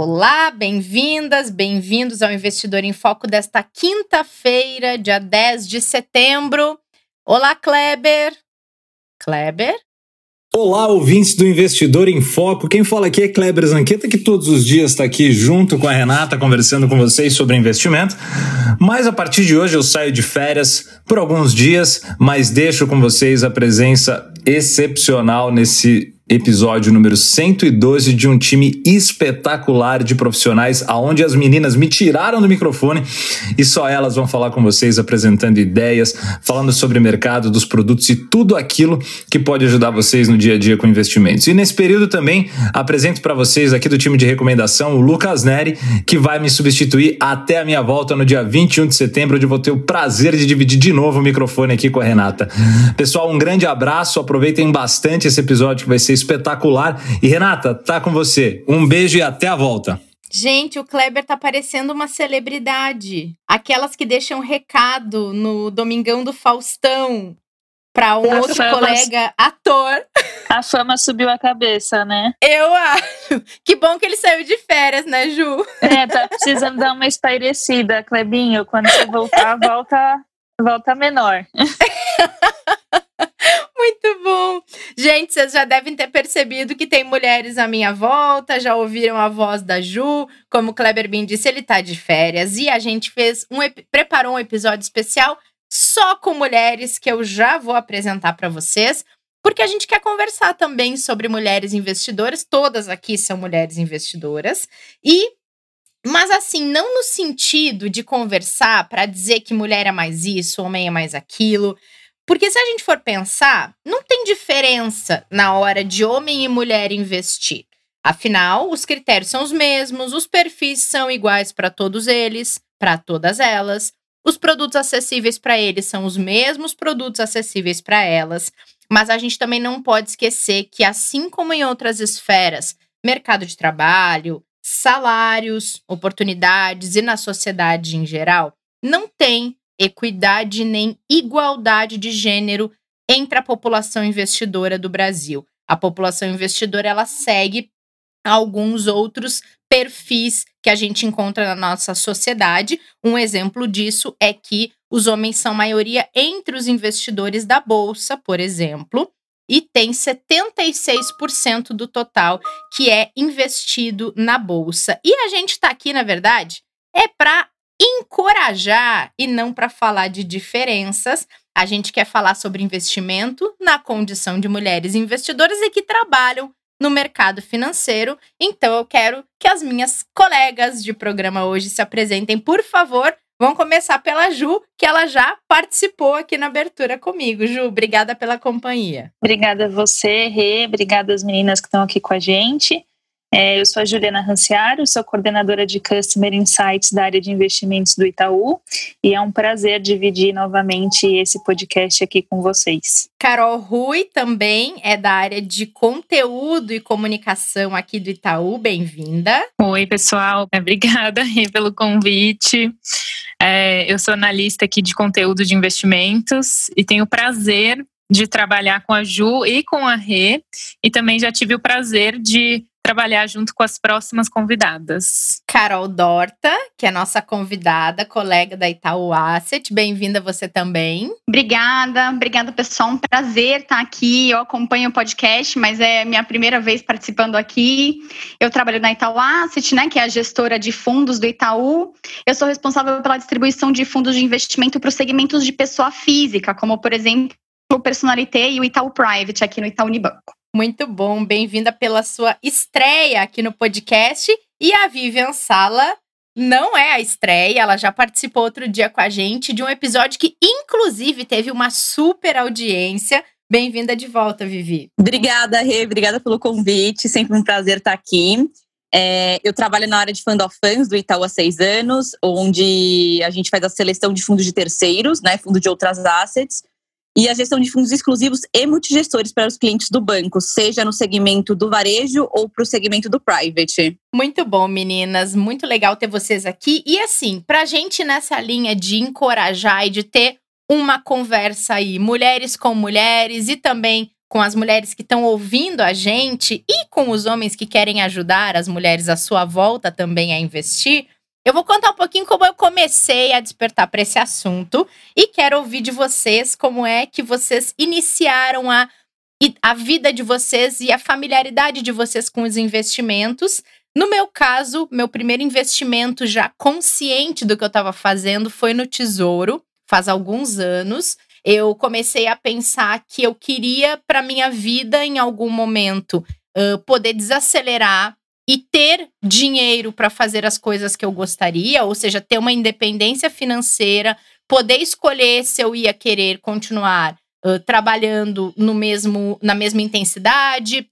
Olá, bem-vindas, bem-vindos ao Investidor em Foco desta quinta-feira, dia 10 de setembro. Olá, Kleber. Kleber? Olá, ouvintes do Investidor em Foco. Quem fala aqui é Kleber Zanqueta, que todos os dias está aqui junto com a Renata, conversando com vocês sobre investimento. Mas a partir de hoje eu saio de férias por alguns dias, mas deixo com vocês a presença excepcional nesse episódio número 112 de um time espetacular de profissionais, aonde as meninas me tiraram do microfone e só elas vão falar com vocês, apresentando ideias, falando sobre mercado, dos produtos e tudo aquilo que pode ajudar vocês no dia a dia com investimentos. E nesse período também apresento para vocês aqui do time de recomendação o Lucas Neri, que vai me substituir até a minha volta no dia 21 de setembro, onde vou ter o prazer de dividir de novo o microfone aqui com a Renata. Pessoal, um grande abraço, aproveitem bastante esse episódio que vai ser espetacular. E Renata, tá com você. Um beijo e até a volta. Gente, o Kleber tá parecendo uma celebridade. Aquelas que deixam recado no Domingão do Faustão para um a outro fama, colega ator. A fama subiu a cabeça, né? Eu acho. Que bom que ele saiu de férias, né, Ju? É, tá precisando dar uma espairecida, Clebinho. Quando você voltar, volta, volta menor. Muito bom. Gente, vocês já devem ter percebido que tem mulheres à minha volta, já ouviram a voz da Ju. Como o Kleber bem disse, ele tá de férias e a gente fez um preparou um episódio especial só com mulheres que eu já vou apresentar para vocês, porque a gente quer conversar também sobre mulheres investidoras. Todas aqui são mulheres investidoras e mas assim, não no sentido de conversar para dizer que mulher é mais isso, homem é mais aquilo. Porque se a gente for pensar, não tem diferença na hora de homem e mulher investir. Afinal, os critérios são os mesmos, os perfis são iguais para todos eles, para todas elas. Os produtos acessíveis para eles são os mesmos produtos acessíveis para elas. Mas a gente também não pode esquecer que, assim como em outras esferas, mercado de trabalho, salários, oportunidades e na sociedade em geral, não tem equidade nem igualdade de gênero entre a população investidora do Brasil. A população investidora ela segue alguns outros perfis que a gente encontra na nossa sociedade. Um exemplo disso é que os homens são maioria entre os investidores da bolsa, por exemplo, e tem 76% do total que é investido na bolsa. E a gente está aqui, na verdade, é para encorajar e não para falar de diferenças. A gente quer falar sobre investimento na condição de mulheres investidoras e que trabalham no mercado financeiro. Então eu quero que as minhas colegas de programa hoje se apresentem, por favor. Vamos começar pela Ju, que ela já participou aqui na abertura comigo. Ju, obrigada pela companhia. Obrigada a você, Rê. Obrigada às meninas que estão aqui com a gente. É, eu sou a Juliana Ranciaro, sou coordenadora de Customer Insights da área de investimentos do Itaú e é um prazer dividir novamente esse podcast aqui com vocês. Carol Rui também é da área de conteúdo e comunicação aqui do Itaú, bem-vinda. Oi, pessoal, obrigada pelo convite. É, eu sou analista aqui de conteúdo de investimentos e tenho o prazer de trabalhar com a Ju e com a Rê, e também já tive o prazer de trabalhar junto com as próximas convidadas. Carol Dorta, que é nossa convidada, colega da Itaú Asset. Bem-vinda você também. Obrigada, obrigada pessoal. Um prazer estar aqui. Eu acompanho o podcast, mas é minha primeira vez participando aqui. Eu trabalho na Itaú Asset, né, que é a gestora de fundos do Itaú. Eu sou responsável pela distribuição de fundos de investimento para os segmentos de pessoa física, como por exemplo o Personalité e o Itaú Private aqui no Itaú Unibanco. Muito bom, bem-vinda pela sua estreia aqui no podcast. E a Vivian Sala não é a estreia, ela já participou outro dia com a gente de um episódio que, inclusive, teve uma super audiência. Bem-vinda de volta, Vivi. Obrigada, Rê, obrigada pelo convite, sempre um prazer estar aqui. É, eu trabalho na área de Fund of Funds do Itaú há seis anos, onde a gente faz a seleção de fundos de terceiros, né, fundo de outras assets, e a gestão de fundos exclusivos e multigestores para os clientes do banco, seja no segmento do varejo ou para o segmento do private. Muito bom, meninas. Muito legal ter vocês aqui. E assim, para a gente nessa linha de encorajar e de ter uma conversa aí, mulheres com mulheres e também com as mulheres que estão ouvindo a gente e com os homens que querem ajudar as mulheres à sua volta também a investir. Eu vou contar um pouquinho como eu comecei a despertar para esse assunto e quero ouvir de vocês como é que vocês iniciaram a, a vida de vocês e a familiaridade de vocês com os investimentos. No meu caso, meu primeiro investimento já consciente do que eu estava fazendo foi no Tesouro, faz alguns anos. Eu comecei a pensar que eu queria para minha vida em algum momento uh, poder desacelerar e ter dinheiro para fazer as coisas que eu gostaria, ou seja, ter uma independência financeira, poder escolher se eu ia querer continuar uh, trabalhando no mesmo na mesma intensidade,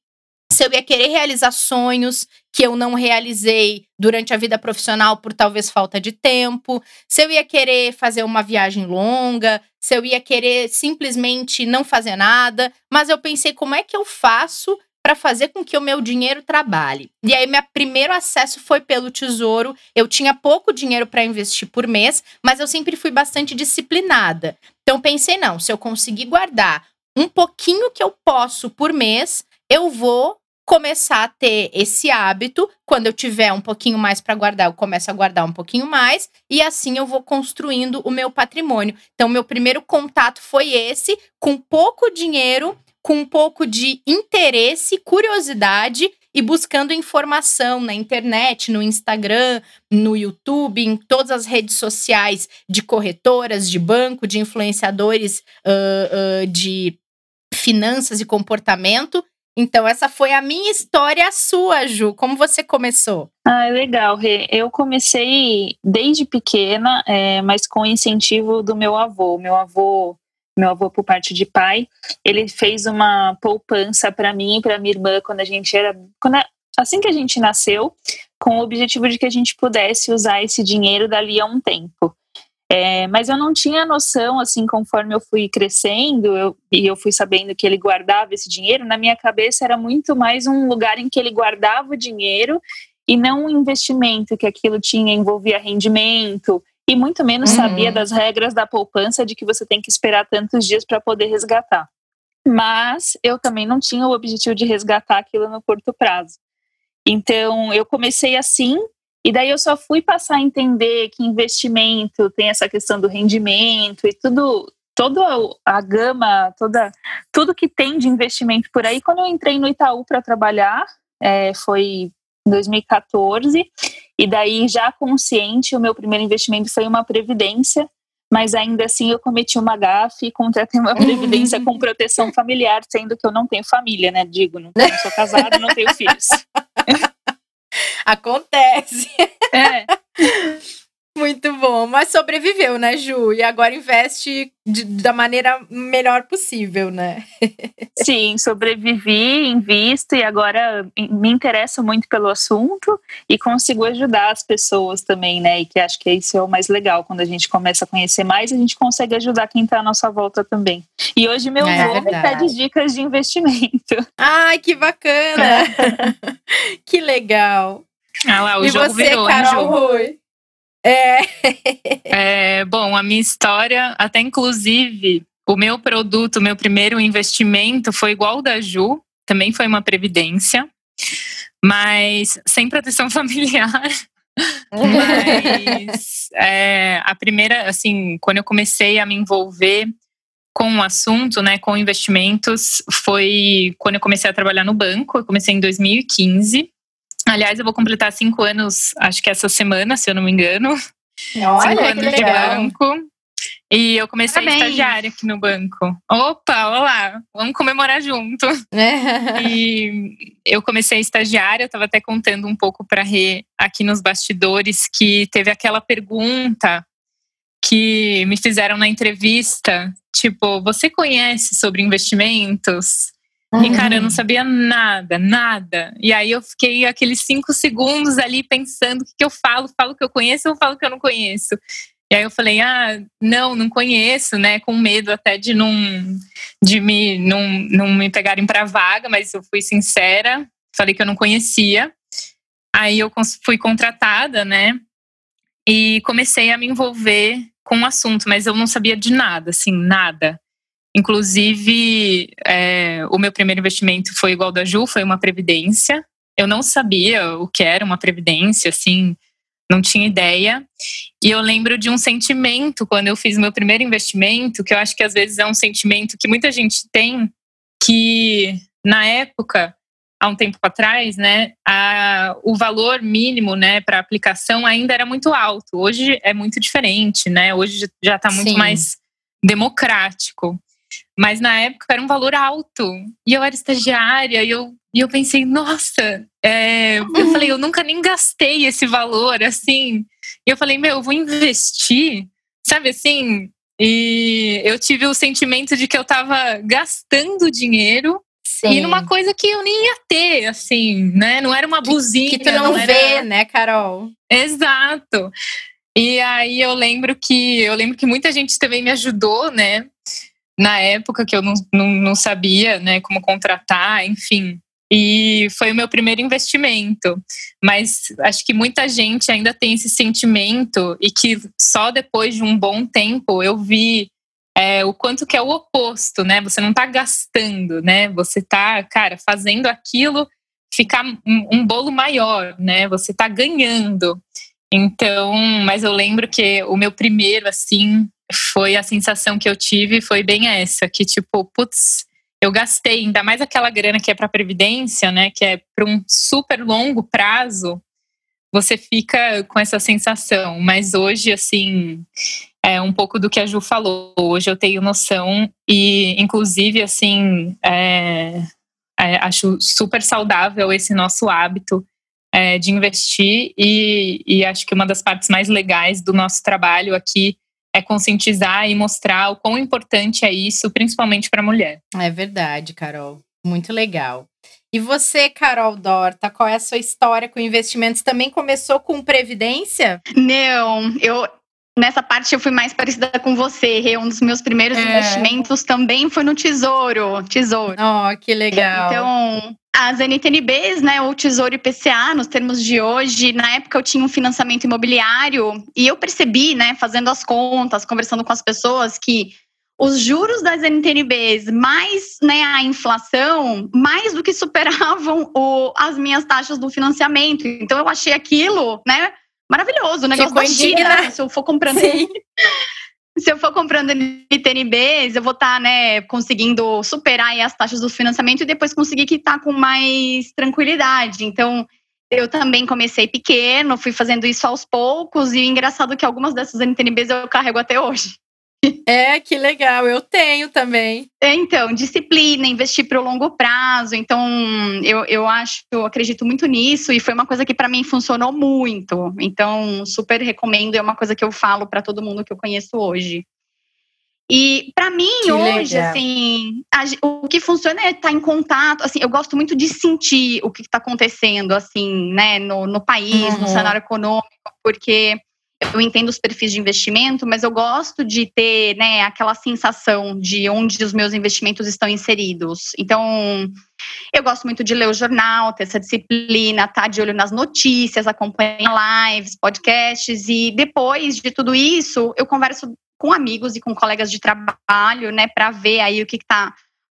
se eu ia querer realizar sonhos que eu não realizei durante a vida profissional por talvez falta de tempo, se eu ia querer fazer uma viagem longa, se eu ia querer simplesmente não fazer nada, mas eu pensei como é que eu faço para fazer com que o meu dinheiro trabalhe. E aí, meu primeiro acesso foi pelo Tesouro. Eu tinha pouco dinheiro para investir por mês, mas eu sempre fui bastante disciplinada. Então, pensei: não, se eu conseguir guardar um pouquinho que eu posso por mês, eu vou começar a ter esse hábito. Quando eu tiver um pouquinho mais para guardar, eu começo a guardar um pouquinho mais e assim eu vou construindo o meu patrimônio. Então, meu primeiro contato foi esse, com pouco dinheiro com um pouco de interesse, curiosidade e buscando informação na internet, no Instagram, no YouTube, em todas as redes sociais de corretoras, de banco, de influenciadores uh, uh, de finanças e comportamento. Então, essa foi a minha história, a sua, Ju. Como você começou? Ah, legal, Rê. Eu comecei desde pequena, é, mas com incentivo do meu avô. Meu avô meu avô por parte de pai, ele fez uma poupança para mim e para minha irmã quando a gente era, quando, assim que a gente nasceu, com o objetivo de que a gente pudesse usar esse dinheiro dali a um tempo. É, mas eu não tinha noção, assim, conforme eu fui crescendo eu, e eu fui sabendo que ele guardava esse dinheiro, na minha cabeça era muito mais um lugar em que ele guardava o dinheiro e não um investimento, que aquilo tinha, envolvia rendimento, e muito menos uhum. sabia das regras da poupança de que você tem que esperar tantos dias para poder resgatar. Mas eu também não tinha o objetivo de resgatar aquilo no curto prazo. Então eu comecei assim, e daí eu só fui passar a entender que investimento tem essa questão do rendimento e tudo, toda a gama, toda, tudo que tem de investimento por aí. Quando eu entrei no Itaú para trabalhar, é, foi em 2014, e daí, já consciente, o meu primeiro investimento foi uma previdência, mas ainda assim eu cometi uma gafe e contratei uma previdência com proteção familiar, sendo que eu não tenho família, né? Digo, não, não sou casada, não tenho filhos. Acontece. É. Muito bom, mas sobreviveu, né, Ju? E agora investe de, da maneira melhor possível, né? Sim, sobrevivi, invisto e agora me interesso muito pelo assunto e consigo ajudar as pessoas também, né? E que acho que isso é o mais legal. Quando a gente começa a conhecer mais, a gente consegue ajudar quem está à nossa volta também. E hoje meu é, nome pede dicas de investimento. Ai, que bacana! Que legal! Ah lá, o e jogo você, virou, Carol Rui? É. é. Bom, a minha história, até inclusive, o meu produto, o meu primeiro investimento foi igual ao da Ju, também foi uma previdência, mas sem proteção familiar. mas é, a primeira, assim, quando eu comecei a me envolver com o assunto, né, com investimentos, foi quando eu comecei a trabalhar no banco. Eu comecei em 2015. Aliás, eu vou completar cinco anos, acho que essa semana, se eu não me engano. Olha, cinco anos de banco. E eu comecei Parabéns. estagiária aqui no banco. Opa, olá, vamos comemorar junto. e eu comecei estagiária, eu estava até contando um pouco para Rê aqui nos bastidores que teve aquela pergunta que me fizeram na entrevista, tipo, você conhece sobre investimentos? E, cara, eu não sabia nada, nada. E aí eu fiquei aqueles cinco segundos ali pensando o que, que eu falo, falo que eu conheço ou falo que eu não conheço. E aí eu falei, ah, não, não conheço, né? Com medo até de não, de me, não, não me pegarem para vaga, mas eu fui sincera, falei que eu não conhecia. Aí eu fui contratada, né? E comecei a me envolver com o assunto, mas eu não sabia de nada, assim, nada. Inclusive, é, o meu primeiro investimento foi igual da Ju, foi uma previdência. Eu não sabia o que era uma previdência, assim, não tinha ideia. E eu lembro de um sentimento quando eu fiz meu primeiro investimento, que eu acho que às vezes é um sentimento que muita gente tem, que na época, há um tempo atrás, né, a, o valor mínimo, né, para aplicação ainda era muito alto. Hoje é muito diferente, né? Hoje já está muito Sim. mais democrático. Mas na época era um valor alto. E eu era estagiária e eu, e eu pensei, nossa, é, eu falei, eu nunca nem gastei esse valor, assim. E eu falei, meu, eu vou investir, sabe assim? E eu tive o sentimento de que eu estava gastando dinheiro Sim. E numa coisa que eu nem ia ter, assim, né? Não era uma blusinha. Que, que tu não, não vê, né, Carol? Exato. E aí eu lembro que eu lembro que muita gente também me ajudou, né? Na época que eu não, não, não sabia, né, como contratar, enfim. E foi o meu primeiro investimento. Mas acho que muita gente ainda tem esse sentimento e que só depois de um bom tempo eu vi é, o quanto que é o oposto, né? Você não está gastando, né? Você está, cara, fazendo aquilo ficar um, um bolo maior, né? Você está ganhando. Então, mas eu lembro que o meu primeiro, assim, foi a sensação que eu tive, foi bem essa, que tipo, putz, eu gastei ainda mais aquela grana que é para previdência, né, que é para um super longo prazo, você fica com essa sensação. Mas hoje, assim, é um pouco do que a Ju falou. Hoje eu tenho noção e, inclusive, assim, é, é, acho super saudável esse nosso hábito é, de investir e, e acho que uma das partes mais legais do nosso trabalho aqui é conscientizar e mostrar o quão importante é isso, principalmente para a mulher. É verdade, Carol. Muito legal. E você, Carol Dorta, qual é a sua história com investimentos? Também começou com previdência? Não, eu Nessa parte eu fui mais parecida com você. Um dos meus primeiros é. investimentos também foi no Tesouro. Tesouro. Oh, que legal. Então, as NTNBs, né, ou Tesouro IPCA, nos termos de hoje, na época eu tinha um financiamento imobiliário e eu percebi, né, fazendo as contas, conversando com as pessoas, que os juros das NTNBs mais né, a inflação, mais do que superavam o, as minhas taxas do financiamento. Então eu achei aquilo, né? maravilhoso. O negócio Ficou da China, se eu for comprando. Se eu for comprando NTNBs, eu vou estar, tá, né, conseguindo superar as taxas do financiamento e depois conseguir quitar com mais tranquilidade. Então, eu também comecei pequeno, fui fazendo isso aos poucos, e engraçado que algumas dessas NTNBs eu carrego até hoje. É, que legal, eu tenho também. É, então, disciplina, investir para o longo prazo. Então, eu, eu acho, eu acredito muito nisso e foi uma coisa que para mim funcionou muito. Então, super recomendo, é uma coisa que eu falo para todo mundo que eu conheço hoje. E para mim que hoje, legal. assim, a, o que funciona é estar tá em contato. Assim, eu gosto muito de sentir o que está acontecendo, assim, né, no, no país, uhum. no cenário econômico, porque eu entendo os perfis de investimento, mas eu gosto de ter né, aquela sensação de onde os meus investimentos estão inseridos. Então, eu gosto muito de ler o jornal, ter essa disciplina, estar tá de olho nas notícias, acompanhar lives, podcasts, e depois de tudo isso, eu converso com amigos e com colegas de trabalho, né, para ver aí o que está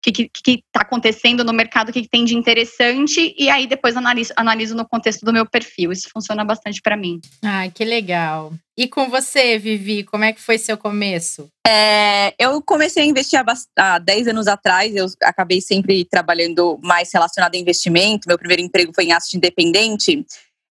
o que está acontecendo no mercado, o que, que, tem de interessante, e aí depois analiso, analiso no contexto do meu perfil. Isso funciona bastante para mim. Ah, que legal. E com você, Vivi, como é que foi seu começo? É, eu comecei a investir há, há 10 anos atrás, eu acabei sempre trabalhando mais relacionado a investimento. Meu primeiro emprego foi em asset independente.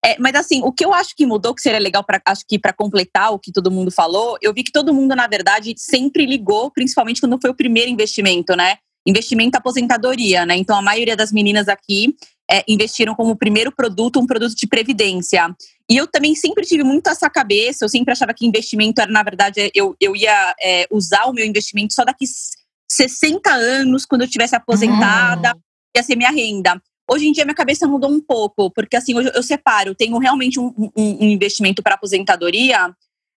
É, mas assim, o que eu acho que mudou, que seria legal para acho que para completar o que todo mundo falou, eu vi que todo mundo na verdade sempre ligou, principalmente quando foi o primeiro investimento, né? Investimento aposentadoria, né? Então a maioria das meninas aqui é, investiram como primeiro produto um produto de previdência. E eu também sempre tive muito essa cabeça, eu sempre achava que investimento era, na verdade, eu, eu ia é, usar o meu investimento só daqui 60 anos, quando eu tivesse aposentada. Uhum. ia ser minha renda. Hoje em dia minha cabeça mudou um pouco, porque assim, hoje eu separo, tenho realmente um, um, um investimento para aposentadoria,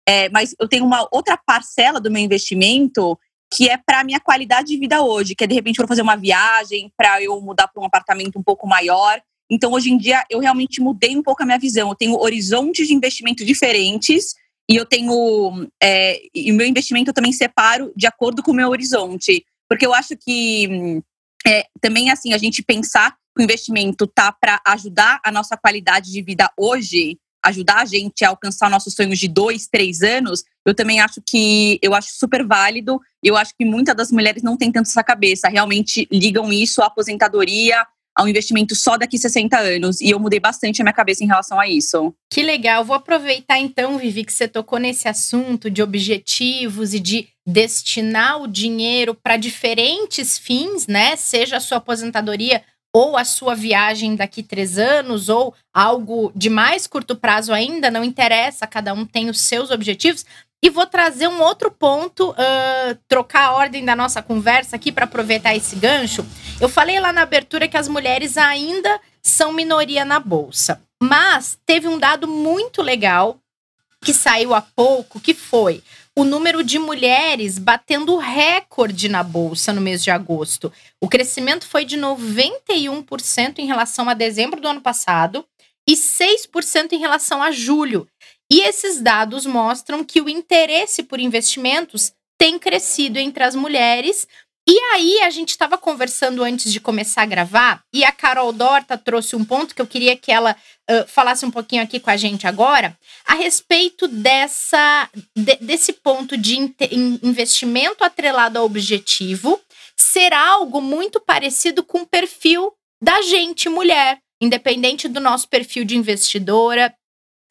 é, mas eu tenho uma outra parcela do meu investimento que é para minha qualidade de vida hoje, que é de repente para fazer uma viagem, para eu mudar para um apartamento um pouco maior. Então, hoje em dia, eu realmente mudei um pouco a minha visão. Eu tenho horizontes de investimento diferentes e eu tenho. É, e o meu investimento eu também separo de acordo com o meu horizonte. Porque eu acho que é, também, assim, a gente pensar que o investimento tá para ajudar a nossa qualidade de vida hoje, ajudar a gente a alcançar nossos sonhos de dois, três anos, eu também acho que eu acho super válido. Eu acho que muitas das mulheres não têm tanto essa cabeça, realmente ligam isso à aposentadoria, a um investimento só daqui 60 anos. E eu mudei bastante a minha cabeça em relação a isso. Que legal. Vou aproveitar então, Vivi, que você tocou nesse assunto de objetivos e de destinar o dinheiro para diferentes fins, né? Seja a sua aposentadoria ou a sua viagem daqui três anos, ou algo de mais curto prazo ainda, não interessa, cada um tem os seus objetivos. E vou trazer um outro ponto, uh, trocar a ordem da nossa conversa aqui para aproveitar esse gancho. Eu falei lá na abertura que as mulheres ainda são minoria na bolsa, mas teve um dado muito legal que saiu há pouco, que foi o número de mulheres batendo recorde na bolsa no mês de agosto. O crescimento foi de 91% em relação a dezembro do ano passado e 6% em relação a julho. E esses dados mostram que o interesse por investimentos tem crescido entre as mulheres. E aí, a gente estava conversando antes de começar a gravar, e a Carol Dorta trouxe um ponto que eu queria que ela uh, falasse um pouquinho aqui com a gente agora, a respeito dessa, de, desse ponto de in investimento atrelado ao objetivo ser algo muito parecido com o perfil da gente, mulher, independente do nosso perfil de investidora,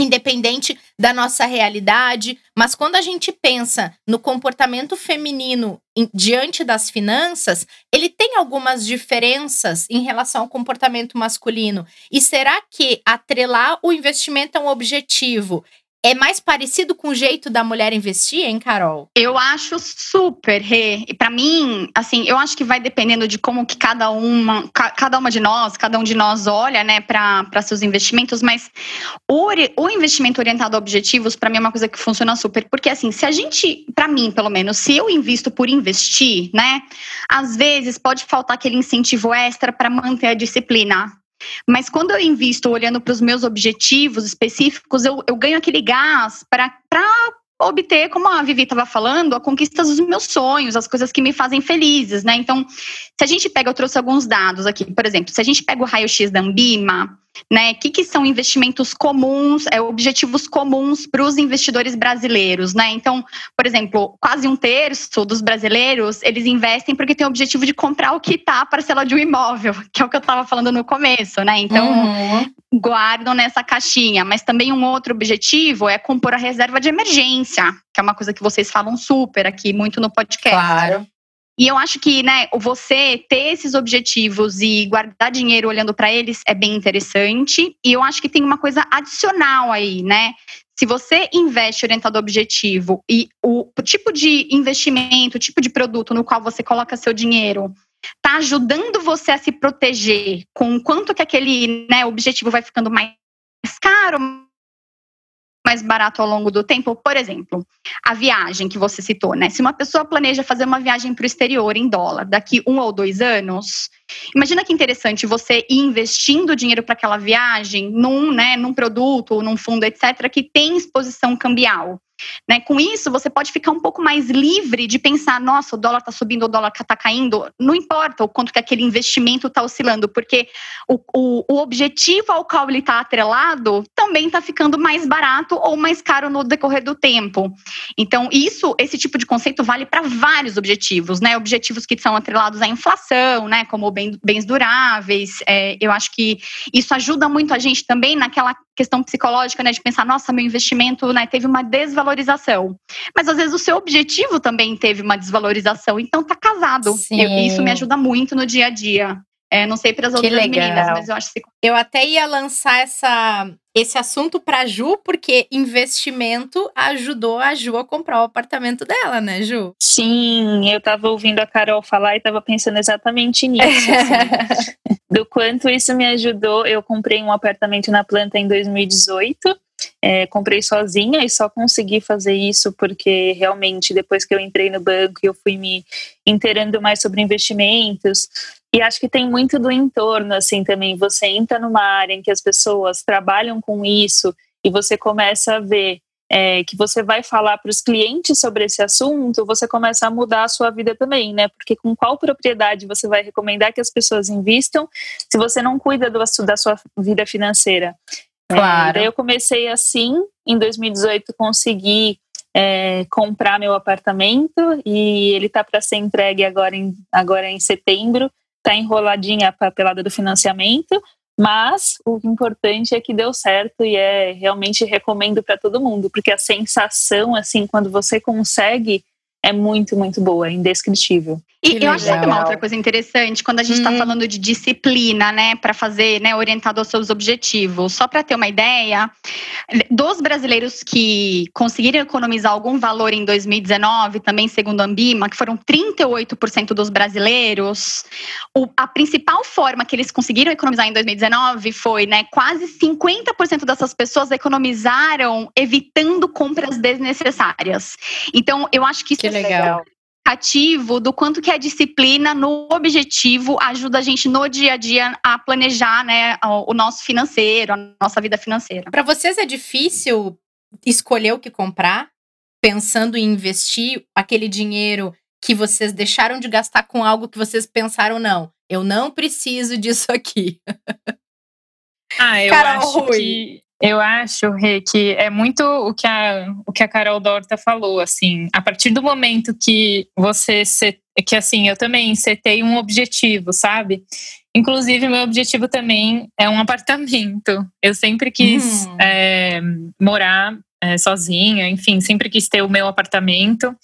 independente da nossa realidade, mas quando a gente pensa no comportamento feminino em, diante das finanças, ele tem algumas diferenças em relação ao comportamento masculino. E será que atrelar o investimento a um objetivo é mais parecido com o jeito da mulher investir, hein, Carol? Eu acho super, Rê. E para mim, assim, eu acho que vai dependendo de como que cada uma, cada uma de nós, cada um de nós olha, né, para seus investimentos, mas o, o investimento orientado a objetivos, para mim, é uma coisa que funciona super. Porque, assim, se a gente, para mim, pelo menos, se eu invisto por investir, né, às vezes pode faltar aquele incentivo extra para manter a disciplina, mas quando eu invisto olhando para os meus objetivos específicos, eu, eu ganho aquele gás para obter, como a Vivi estava falando, a conquista dos meus sonhos, as coisas que me fazem felizes, né? Então, se a gente pega, eu trouxe alguns dados aqui, por exemplo, se a gente pega o raio-x da Ambima, né? O que, que são investimentos comuns, é, objetivos comuns para os investidores brasileiros, né? Então, por exemplo, quase um terço dos brasileiros eles investem porque tem o objetivo de comprar o que está a parcela de um imóvel, que é o que eu estava falando no começo, né? Então, uhum. guardam nessa caixinha. Mas também um outro objetivo é compor a reserva de emergência, que é uma coisa que vocês falam super aqui, muito no podcast. Claro. E eu acho que, né, você ter esses objetivos e guardar dinheiro olhando para eles é bem interessante. E eu acho que tem uma coisa adicional aí, né? Se você investe orientado ao objetivo e o, tipo de investimento, o tipo de produto no qual você coloca seu dinheiro está ajudando você a se proteger com quanto que aquele né, objetivo vai ficando mais caro, mais barato ao longo do tempo? Por exemplo, a viagem que você citou, né? Se uma pessoa planeja fazer uma viagem para o exterior em dólar daqui um ou dois anos, imagina que interessante você ir investindo dinheiro para aquela viagem num, né, num produto, num fundo, etc., que tem exposição cambial. Né? Com isso, você pode ficar um pouco mais livre de pensar: nossa, o dólar está subindo, o dólar está caindo. Não importa o quanto que aquele investimento está oscilando, porque o, o, o, objetivo ao qual ele está atrelado também está ficando mais barato ou mais caro no decorrer do tempo. Então, isso, esse tipo de conceito vale para vários objetivos, né? Objetivos que são atrelados à inflação, né? Como bem, bens duráveis. É, eu acho que isso ajuda muito a gente também naquela questão psicológica, né? De pensar, nossa, meu investimento né, teve uma desvalorização. Mas às vezes o seu objetivo também teve uma desvalorização, então tá casado. Eu, isso me ajuda muito no dia a dia. É, não sei para as outras meninas, mas eu acho que. Eu até ia lançar essa, esse assunto para Ju, porque investimento ajudou a Ju a comprar o apartamento dela, né, Ju? Sim, eu estava ouvindo a Carol falar e estava pensando exatamente nisso. Assim. do quanto isso me ajudou. Eu comprei um apartamento na planta em 2018. É, comprei sozinha e só consegui fazer isso porque realmente depois que eu entrei no banco eu fui me inteirando mais sobre investimentos e acho que tem muito do entorno assim também você entra numa área em que as pessoas trabalham com isso e você começa a ver é, que você vai falar para os clientes sobre esse assunto, você começa a mudar a sua vida também, né? Porque com qual propriedade você vai recomendar que as pessoas investam se você não cuida do, da sua vida financeira? É, claro. É, daí eu comecei assim, em 2018 consegui é, comprar meu apartamento e ele tá para ser entregue agora em, agora em setembro. Tá enroladinha a papelada do financiamento, mas o importante é que deu certo e é realmente recomendo para todo mundo, porque a sensação assim quando você consegue é muito, muito boa, é indescritível. E eu acho que uma outra coisa interessante, quando a gente está hum. falando de disciplina, né, para fazer, né, orientado aos seus objetivos. Só para ter uma ideia, dos brasileiros que conseguiram economizar algum valor em 2019, também segundo a Ambima, que foram 38% dos brasileiros, o, a principal forma que eles conseguiram economizar em 2019 foi, né, quase 50% dessas pessoas economizaram evitando compras desnecessárias. Então, eu acho que isso que legal ativo do quanto que a disciplina no objetivo ajuda a gente no dia a dia a planejar, né, o nosso financeiro, a nossa vida financeira. Para vocês é difícil escolher o que comprar, pensando em investir aquele dinheiro que vocês deixaram de gastar com algo que vocês pensaram não, eu não preciso disso aqui. Ah, eu Carol acho Rui. que eu acho, Rê, que é muito o que a, o que a Carol Dorta falou, assim, a partir do momento que você, set, que assim, eu também setei um objetivo, sabe? Inclusive, meu objetivo também é um apartamento. Eu sempre quis uhum. é, morar é, sozinha, enfim, sempre quis ter o meu apartamento.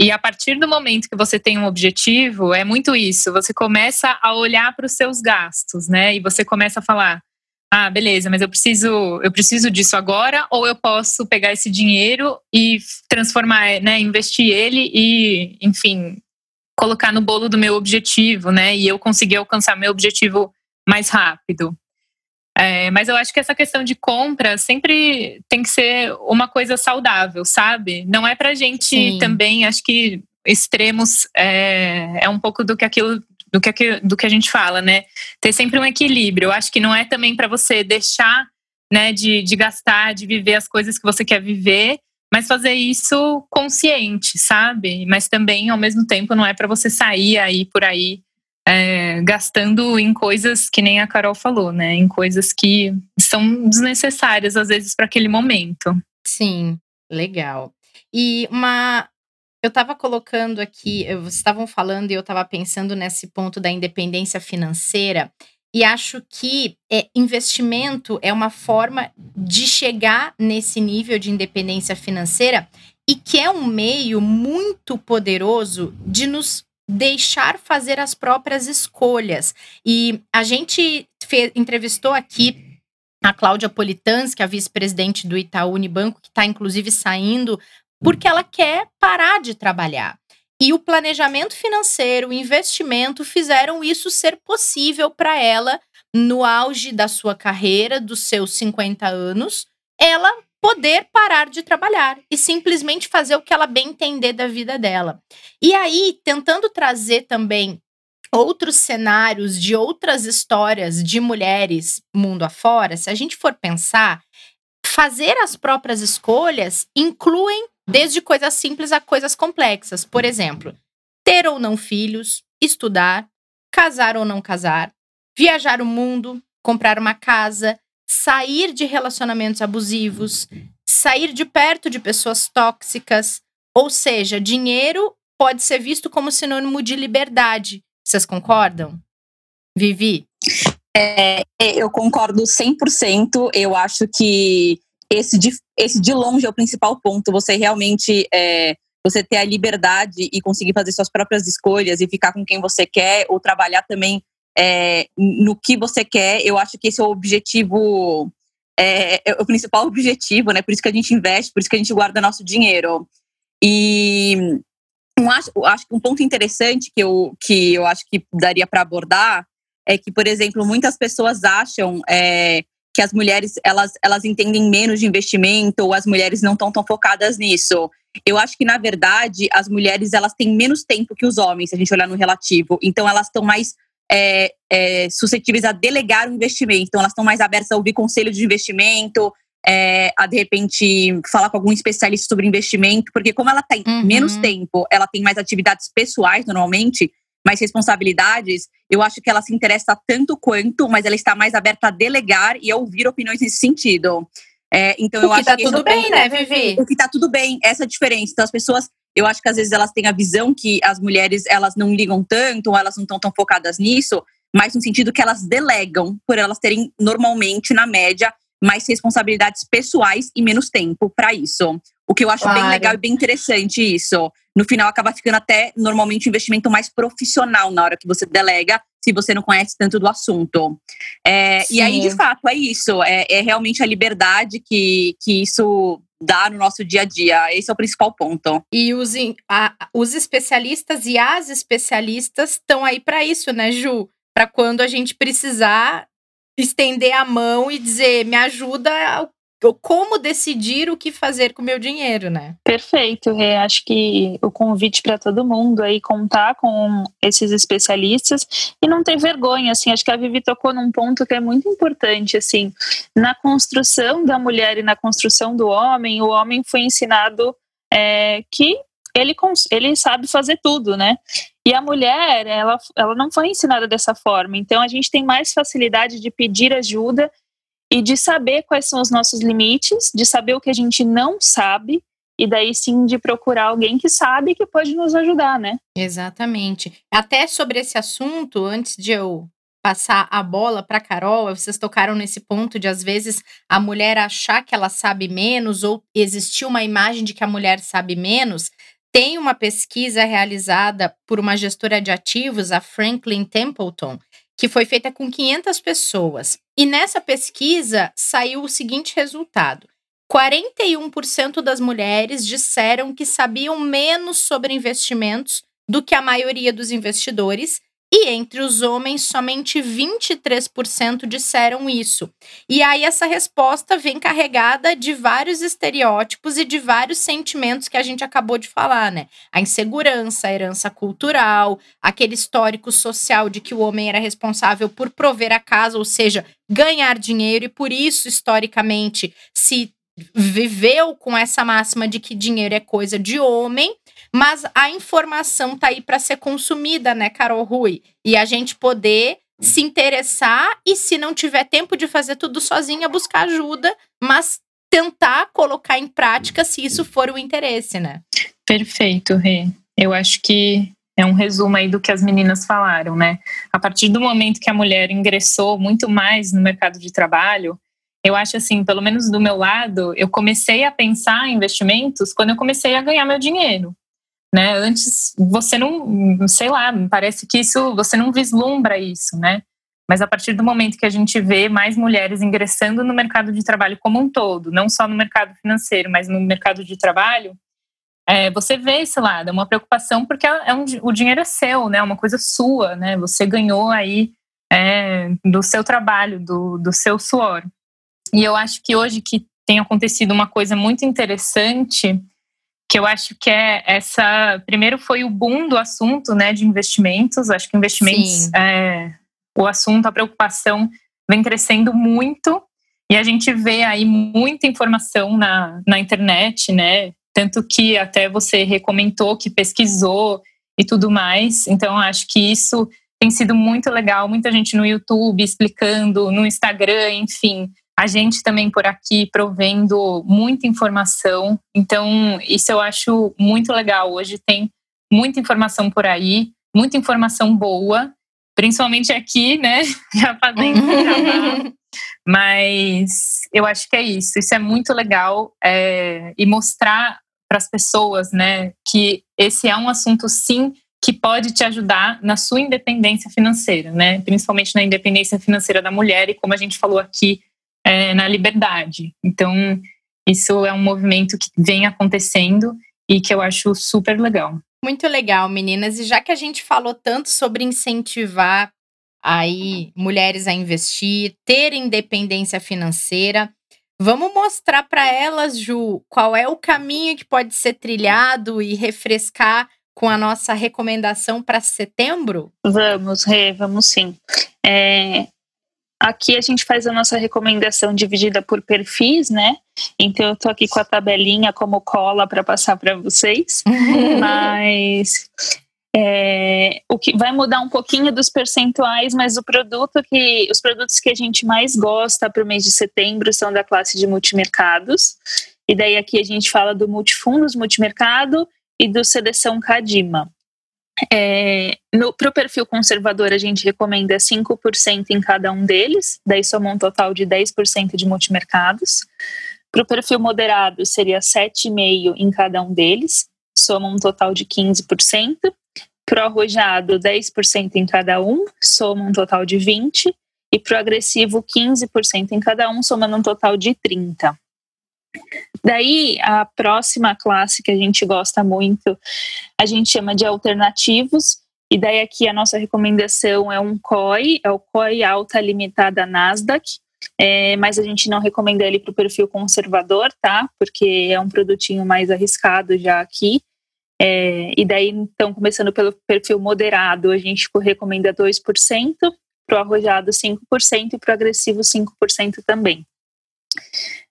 E a partir do momento que você tem um objetivo, é muito isso. Você começa a olhar para os seus gastos, né? E você começa a falar: ah, beleza, mas eu preciso, eu preciso disso agora, ou eu posso pegar esse dinheiro e transformar, né, investir ele e, enfim, colocar no bolo do meu objetivo, né, e eu conseguir alcançar meu objetivo mais rápido. É, mas eu acho que essa questão de compra sempre tem que ser uma coisa saudável, sabe? Não é pra gente Sim. também, acho que extremos é, é um pouco do que aquilo do que, do que a gente fala, né? Ter sempre um equilíbrio. Eu acho que não é também para você deixar né, de, de gastar, de viver as coisas que você quer viver, mas fazer isso consciente, sabe? Mas também, ao mesmo tempo, não é para você sair aí por aí é, gastando em coisas que nem a Carol falou, né? Em coisas que são desnecessárias, às vezes, para aquele momento. Sim, legal. E uma eu estava colocando aqui, vocês estavam falando e eu estava pensando nesse ponto da independência financeira. E acho que é, investimento é uma forma de chegar nesse nível de independência financeira e que é um meio muito poderoso de nos deixar fazer as próprias escolhas. E a gente fez, entrevistou aqui a Cláudia Politans, que é a vice-presidente do Itaú Unibanco, que está inclusive saindo porque ela quer parar de trabalhar. E o planejamento financeiro, o investimento fizeram isso ser possível para ela no auge da sua carreira, dos seus 50 anos, ela poder parar de trabalhar e simplesmente fazer o que ela bem entender da vida dela. E aí, tentando trazer também outros cenários de outras histórias de mulheres mundo afora, se a gente for pensar, fazer as próprias escolhas incluem desde coisas simples a coisas complexas. Por exemplo, ter ou não filhos, estudar, casar ou não casar, viajar o mundo, comprar uma casa, sair de relacionamentos abusivos, sair de perto de pessoas tóxicas. Ou seja, dinheiro pode ser visto como sinônimo de liberdade. Vocês concordam? Vivi? É, eu concordo 100%. Eu acho que esse de, esse de longe é o principal ponto. Você realmente é, você ter a liberdade e conseguir fazer suas próprias escolhas e ficar com quem você quer ou trabalhar também é, no que você quer. Eu acho que esse é o objetivo, é, é, o principal objetivo, né? Por isso que a gente investe, por isso que a gente guarda nosso dinheiro. E um, acho, acho que um ponto interessante que eu, que eu acho que daria para abordar é que, por exemplo, muitas pessoas acham é, que as mulheres elas, elas entendem menos de investimento ou as mulheres não estão tão focadas nisso. Eu acho que, na verdade, as mulheres elas têm menos tempo que os homens, se a gente olhar no relativo. Então, elas estão mais é, é, suscetíveis a delegar o investimento. Então, elas estão mais abertas a ouvir conselho de investimento, é, a de repente falar com algum especialista sobre investimento, porque como ela tem uhum. menos tempo, ela tem mais atividades pessoais normalmente, mais responsabilidades, eu acho que ela se interessa tanto quanto, mas ela está mais aberta a delegar e a ouvir opiniões nesse sentido. É, então o eu acho tá que tudo bem, né, Vivi? O que tá tudo bem, essa é a diferença. Então as pessoas, eu acho que às vezes elas têm a visão que as mulheres elas não ligam tanto, ou elas não estão tão focadas nisso, mas no sentido que elas delegam por elas terem normalmente na média mais responsabilidades pessoais e menos tempo para isso. O que eu acho claro. bem legal e bem interessante isso. No final acaba ficando até normalmente um investimento mais profissional na hora que você delega, se você não conhece tanto do assunto. É, e aí, de fato, é isso. É, é realmente a liberdade que, que isso dá no nosso dia a dia. Esse é o principal ponto. E os, a, os especialistas e as especialistas estão aí para isso, né, Ju? Para quando a gente precisar estender a mão e dizer, me ajuda como decidir o que fazer com o meu dinheiro, né? Perfeito, Rê. Acho que o convite para todo mundo aí contar com esses especialistas e não ter vergonha, assim, acho que a Vivi tocou num ponto que é muito importante, assim, na construção da mulher e na construção do homem, o homem foi ensinado é, que ele, ele sabe fazer tudo, né? E a mulher, ela, ela não foi ensinada dessa forma. Então, a gente tem mais facilidade de pedir ajuda e de saber quais são os nossos limites, de saber o que a gente não sabe e daí sim de procurar alguém que sabe que pode nos ajudar, né? Exatamente. Até sobre esse assunto, antes de eu passar a bola para Carol, vocês tocaram nesse ponto de às vezes a mulher achar que ela sabe menos ou existir uma imagem de que a mulher sabe menos. Tem uma pesquisa realizada por uma gestora de ativos, a Franklin Templeton, que foi feita com 500 pessoas. E nessa pesquisa saiu o seguinte resultado: 41% das mulheres disseram que sabiam menos sobre investimentos do que a maioria dos investidores e entre os homens, somente 23% disseram isso. E aí, essa resposta vem carregada de vários estereótipos e de vários sentimentos que a gente acabou de falar, né? A insegurança, a herança cultural, aquele histórico social de que o homem era responsável por prover a casa, ou seja, ganhar dinheiro, e por isso, historicamente, se viveu com essa máxima de que dinheiro é coisa de homem, mas a informação tá aí para ser consumida, né, Carol Rui? E a gente poder se interessar e se não tiver tempo de fazer tudo sozinha, buscar ajuda, mas tentar colocar em prática se isso for o interesse, né? Perfeito, Rê. Eu acho que é um resumo aí do que as meninas falaram, né? A partir do momento que a mulher ingressou muito mais no mercado de trabalho, eu acho assim, pelo menos do meu lado, eu comecei a pensar em investimentos quando eu comecei a ganhar meu dinheiro. Né? Antes você não, sei lá, parece que isso você não vislumbra isso, né? Mas a partir do momento que a gente vê mais mulheres ingressando no mercado de trabalho como um todo, não só no mercado financeiro, mas no mercado de trabalho, é, você vê esse lado, é uma preocupação porque é um, o dinheiro é seu, né? É uma coisa sua, né? Você ganhou aí é, do seu trabalho, do, do seu suor. E eu acho que hoje que tem acontecido uma coisa muito interessante, que eu acho que é essa. Primeiro foi o boom do assunto, né, de investimentos. Acho que investimentos, é, o assunto, a preocupação vem crescendo muito. E a gente vê aí muita informação na, na internet, né? Tanto que até você recomendou que pesquisou e tudo mais. Então, acho que isso tem sido muito legal. Muita gente no YouTube explicando, no Instagram, enfim, a gente também por aqui provendo muita informação. Então, isso eu acho muito legal. Hoje tem muita informação por aí, muita informação boa, principalmente aqui, né? Já fazendo Mas eu acho que é isso. Isso é muito legal é, e mostrar para as pessoas, né, que esse é um assunto sim que pode te ajudar na sua independência financeira, né? Principalmente na independência financeira da mulher e como a gente falou aqui é, na liberdade. Então, isso é um movimento que vem acontecendo e que eu acho super legal. Muito legal, meninas. E já que a gente falou tanto sobre incentivar aí mulheres a investir, ter independência financeira. Vamos mostrar para elas, Ju, qual é o caminho que pode ser trilhado e refrescar com a nossa recomendação para setembro? Vamos, Rê, vamos sim. É, aqui a gente faz a nossa recomendação dividida por perfis, né? Então eu tô aqui com a tabelinha como cola para passar para vocês, mas é, o que vai mudar um pouquinho dos percentuais, mas o produto que os produtos que a gente mais gosta para o mês de setembro são da classe de multimercados. E daí aqui a gente fala do multifundos, multimercado e do seleção Cadima. É, para o perfil conservador, a gente recomenda 5% em cada um deles, daí soma um total de 10% de multimercados. Para o perfil moderado, seria 7,5% em cada um deles, soma um total de 15%. Pro arrojado, 10% em cada um, soma um total de 20%. E pro agressivo, 15% em cada um, somando um total de 30%. Daí, a próxima classe que a gente gosta muito, a gente chama de alternativos. E daí aqui a nossa recomendação é um COI, é o COI Alta Limitada Nasdaq, é, mas a gente não recomenda ele para o perfil conservador, tá? Porque é um produtinho mais arriscado já aqui. É, e daí, então, começando pelo perfil moderado, a gente recomenda 2%, para o arrojado 5% e para o agressivo 5% também.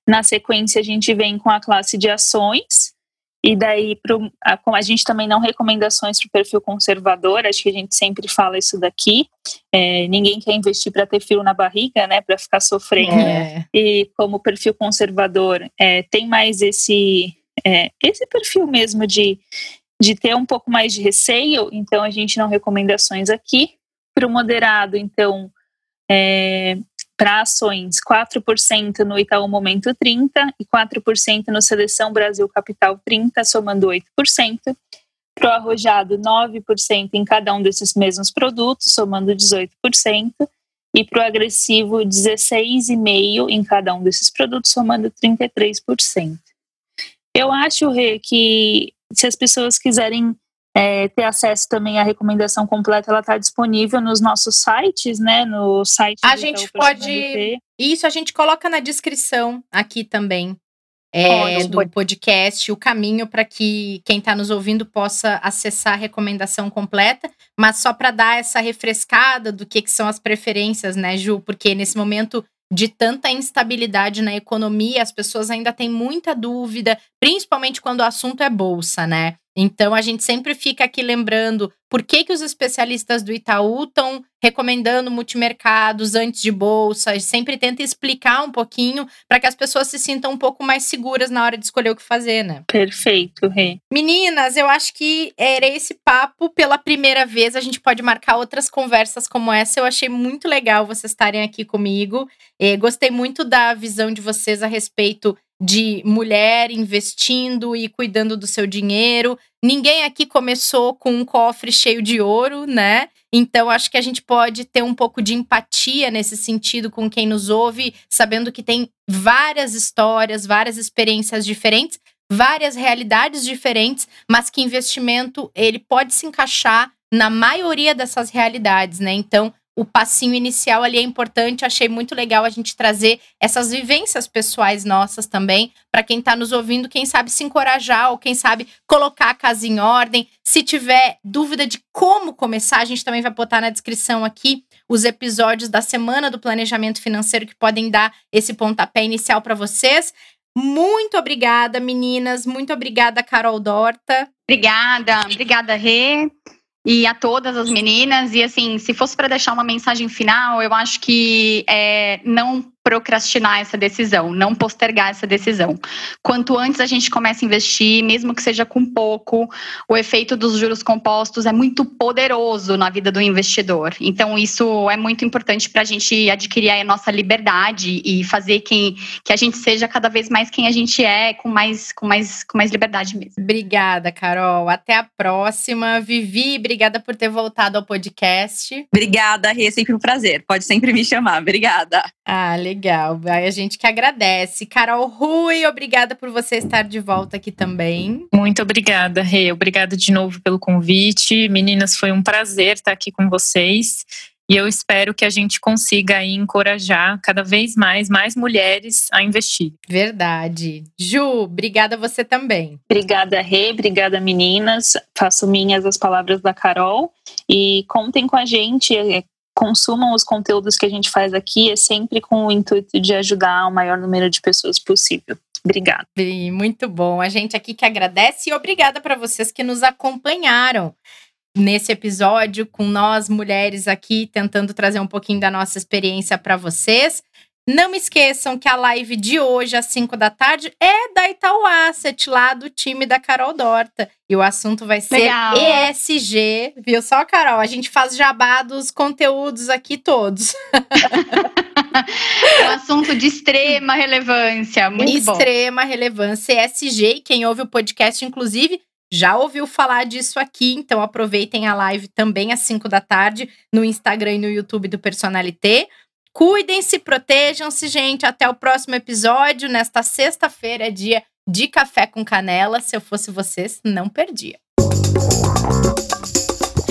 Na sequência, a gente vem com a classe de ações, e daí, pro, a, a gente também não recomenda ações para o perfil conservador, acho que a gente sempre fala isso daqui. É, ninguém quer investir para ter fio na barriga, né? Para ficar sofrendo. É. E como perfil conservador é, tem mais esse é, esse perfil mesmo de, de ter um pouco mais de receio, então a gente não recomenda ações aqui. Para o moderado, então, é, para ações, 4% no Itaú Momento 30 e 4% no Seleção Brasil Capital 30, somando 8%. Para o arrojado, 9% em cada um desses mesmos produtos, somando 18%. E para o agressivo, 16,5% em cada um desses produtos, somando 33%. Eu acho, Rê, que se as pessoas quiserem é, ter acesso também à recomendação completa, ela está disponível nos nossos sites, né? No site. A gente pode. Isso a gente coloca na descrição aqui também. É, do podcast, o caminho para que quem está nos ouvindo possa acessar a recomendação completa, mas só para dar essa refrescada do que, que são as preferências, né, Ju? Porque nesse momento de tanta instabilidade na economia, as pessoas ainda têm muita dúvida, principalmente quando o assunto é bolsa, né? Então a gente sempre fica aqui lembrando por que, que os especialistas do Itaú estão recomendando multimercados antes de bolsa, sempre tenta explicar um pouquinho para que as pessoas se sintam um pouco mais seguras na hora de escolher o que fazer, né? Perfeito, Rê. Meninas, eu acho que era esse papo pela primeira vez. A gente pode marcar outras conversas como essa. Eu achei muito legal vocês estarem aqui comigo. Eh, gostei muito da visão de vocês a respeito de mulher investindo e cuidando do seu dinheiro. Ninguém aqui começou com um cofre cheio de ouro, né? Então acho que a gente pode ter um pouco de empatia nesse sentido com quem nos ouve, sabendo que tem várias histórias, várias experiências diferentes, várias realidades diferentes, mas que investimento ele pode se encaixar na maioria dessas realidades, né? Então, o passinho inicial ali é importante. Achei muito legal a gente trazer essas vivências pessoais nossas também, para quem está nos ouvindo, quem sabe se encorajar ou quem sabe colocar a casa em ordem. Se tiver dúvida de como começar, a gente também vai botar na descrição aqui os episódios da semana do planejamento financeiro que podem dar esse pontapé inicial para vocês. Muito obrigada, meninas. Muito obrigada, Carol Dorta. Obrigada, obrigada, Rê e a todas as meninas. E assim, se fosse para deixar uma mensagem final, eu acho que é, não procrastinar essa decisão, não postergar essa decisão. Quanto antes a gente começa a investir, mesmo que seja com pouco, o efeito dos juros compostos é muito poderoso na vida do investidor. Então, isso é muito importante para a gente adquirir a nossa liberdade e fazer quem, que a gente seja cada vez mais quem a gente é, com mais, com mais, com mais liberdade mesmo. Obrigada, Carol. Até a próxima. Vivi, obrigada por ter voltado ao podcast. Obrigada, Rê. É sempre um prazer. Pode sempre me chamar. Obrigada. Ah, legal legal. A gente que agradece. Carol Rui, obrigada por você estar de volta aqui também. Muito obrigada, Rê. Obrigada de novo pelo convite. Meninas, foi um prazer estar aqui com vocês. E eu espero que a gente consiga aí encorajar cada vez mais mais mulheres a investir. Verdade. Ju, obrigada você também. Obrigada, Rê, obrigada, meninas. Faço minhas as palavras da Carol e contem com a gente, é, consumam os conteúdos que a gente faz aqui, é sempre com o intuito de ajudar o maior número de pessoas possível. Obrigada. Muito bom. A gente aqui que agradece e obrigada para vocês que nos acompanharam nesse episódio com nós mulheres aqui tentando trazer um pouquinho da nossa experiência para vocês. Não esqueçam que a live de hoje, às 5 da tarde, é da Itaú Asset, lá do time da Carol Dorta. E o assunto vai ser Legal. ESG. Viu só, Carol? A gente faz jabá dos conteúdos aqui todos. é um assunto de extrema relevância. Muito extrema bom. relevância. ESG, quem ouve o podcast, inclusive, já ouviu falar disso aqui, então aproveitem a live também às 5 da tarde no Instagram e no YouTube do Personalité. Cuidem-se, protejam-se, gente. Até o próximo episódio. Nesta sexta-feira é dia de café com canela. Se eu fosse vocês, não perdia.